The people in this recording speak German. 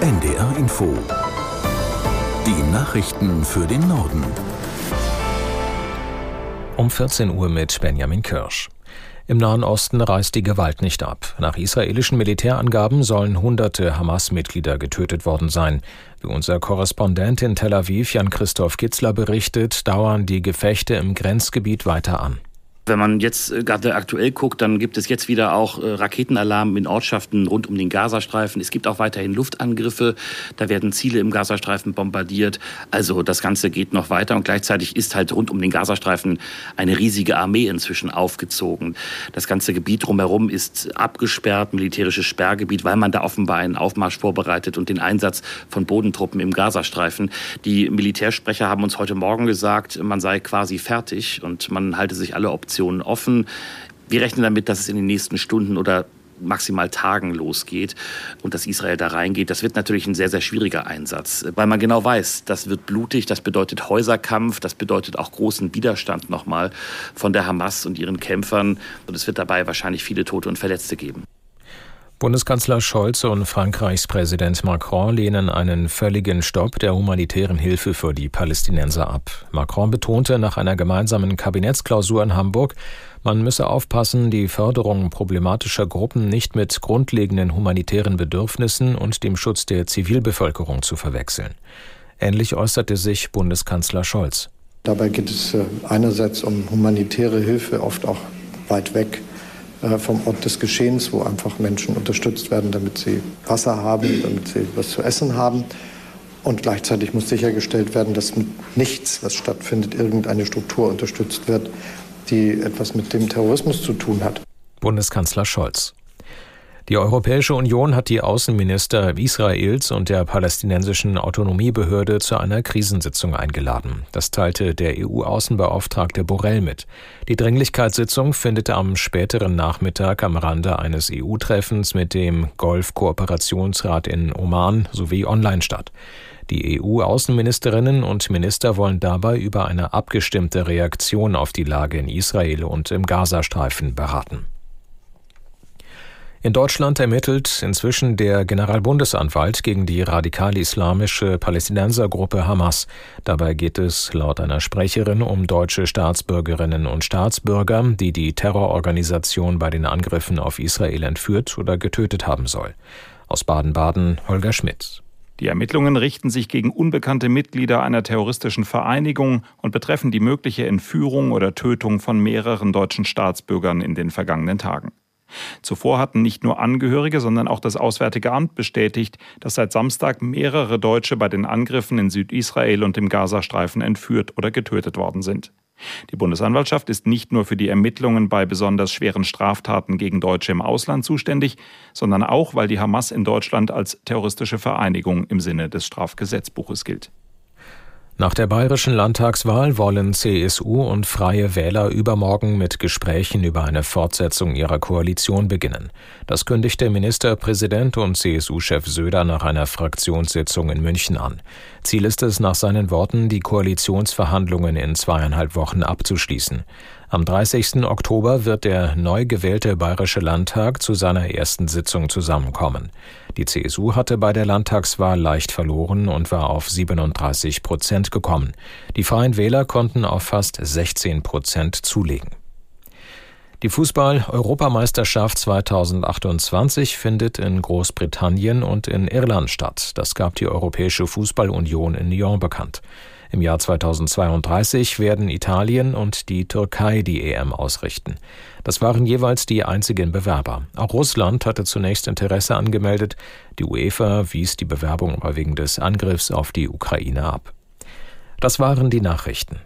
NDR Info. Die Nachrichten für den Norden. Um 14 Uhr mit Benjamin Kirsch. Im Nahen Osten reißt die Gewalt nicht ab. Nach israelischen Militärangaben sollen hunderte Hamas-Mitglieder getötet worden sein. Wie unser Korrespondent in Tel Aviv Jan-Christoph Kitzler berichtet, dauern die Gefechte im Grenzgebiet weiter an. Wenn man jetzt äh, gerade aktuell guckt, dann gibt es jetzt wieder auch äh, Raketenalarm in Ortschaften rund um den Gazastreifen. Es gibt auch weiterhin Luftangriffe. Da werden Ziele im Gazastreifen bombardiert. Also das Ganze geht noch weiter und gleichzeitig ist halt rund um den Gazastreifen eine riesige Armee inzwischen aufgezogen. Das ganze Gebiet drumherum ist abgesperrt, militärisches Sperrgebiet, weil man da offenbar einen Aufmarsch vorbereitet und den Einsatz von Bodentruppen im Gazastreifen. Die Militärsprecher haben uns heute Morgen gesagt, man sei quasi fertig und man halte sich alle Optionen Optionen offen. Wir rechnen damit, dass es in den nächsten Stunden oder maximal Tagen losgeht und dass Israel da reingeht. Das wird natürlich ein sehr, sehr schwieriger Einsatz, weil man genau weiß, das wird blutig, das bedeutet Häuserkampf, das bedeutet auch großen Widerstand nochmal von der Hamas und ihren Kämpfern und es wird dabei wahrscheinlich viele Tote und Verletzte geben. Bundeskanzler Scholz und Frankreichs Präsident Macron lehnen einen völligen Stopp der humanitären Hilfe für die Palästinenser ab. Macron betonte nach einer gemeinsamen Kabinettsklausur in Hamburg, man müsse aufpassen, die Förderung problematischer Gruppen nicht mit grundlegenden humanitären Bedürfnissen und dem Schutz der Zivilbevölkerung zu verwechseln. Ähnlich äußerte sich Bundeskanzler Scholz. Dabei geht es äh, einerseits um humanitäre Hilfe, oft auch weit weg vom Ort des Geschehens, wo einfach Menschen unterstützt werden, damit sie Wasser haben, damit sie was zu essen haben. Und gleichzeitig muss sichergestellt werden, dass mit nichts, was stattfindet, irgendeine Struktur unterstützt wird, die etwas mit dem Terrorismus zu tun hat. Bundeskanzler Scholz. Die Europäische Union hat die Außenminister Israels und der palästinensischen Autonomiebehörde zu einer Krisensitzung eingeladen. Das teilte der EU-Außenbeauftragte Borrell mit. Die Dringlichkeitssitzung findet am späteren Nachmittag am Rande eines EU-Treffens mit dem Golf-Kooperationsrat in Oman sowie online statt. Die EU-Außenministerinnen und Minister wollen dabei über eine abgestimmte Reaktion auf die Lage in Israel und im Gazastreifen beraten. In Deutschland ermittelt inzwischen der Generalbundesanwalt gegen die radikal-islamische Palästinensergruppe Hamas. Dabei geht es laut einer Sprecherin um deutsche Staatsbürgerinnen und Staatsbürger, die die Terrororganisation bei den Angriffen auf Israel entführt oder getötet haben soll. Aus Baden-Baden Holger Schmidt. Die Ermittlungen richten sich gegen unbekannte Mitglieder einer terroristischen Vereinigung und betreffen die mögliche Entführung oder Tötung von mehreren deutschen Staatsbürgern in den vergangenen Tagen. Zuvor hatten nicht nur Angehörige, sondern auch das Auswärtige Amt bestätigt, dass seit Samstag mehrere Deutsche bei den Angriffen in Südisrael und im Gazastreifen entführt oder getötet worden sind. Die Bundesanwaltschaft ist nicht nur für die Ermittlungen bei besonders schweren Straftaten gegen Deutsche im Ausland zuständig, sondern auch, weil die Hamas in Deutschland als terroristische Vereinigung im Sinne des Strafgesetzbuches gilt. Nach der bayerischen Landtagswahl wollen CSU und Freie Wähler übermorgen mit Gesprächen über eine Fortsetzung ihrer Koalition beginnen. Das kündigte Ministerpräsident und CSU-Chef Söder nach einer Fraktionssitzung in München an. Ziel ist es nach seinen Worten, die Koalitionsverhandlungen in zweieinhalb Wochen abzuschließen. Am 30. Oktober wird der neu gewählte Bayerische Landtag zu seiner ersten Sitzung zusammenkommen. Die CSU hatte bei der Landtagswahl leicht verloren und war auf 37 Prozent gekommen. Die Freien Wähler konnten auf fast 16 Prozent zulegen. Die Fußball-Europameisterschaft 2028 findet in Großbritannien und in Irland statt. Das gab die Europäische Fußballunion in Lyon bekannt. Im Jahr 2032 werden Italien und die Türkei die EM ausrichten. Das waren jeweils die einzigen Bewerber. Auch Russland hatte zunächst Interesse angemeldet. Die UEFA wies die Bewerbung aber wegen des Angriffs auf die Ukraine ab. Das waren die Nachrichten.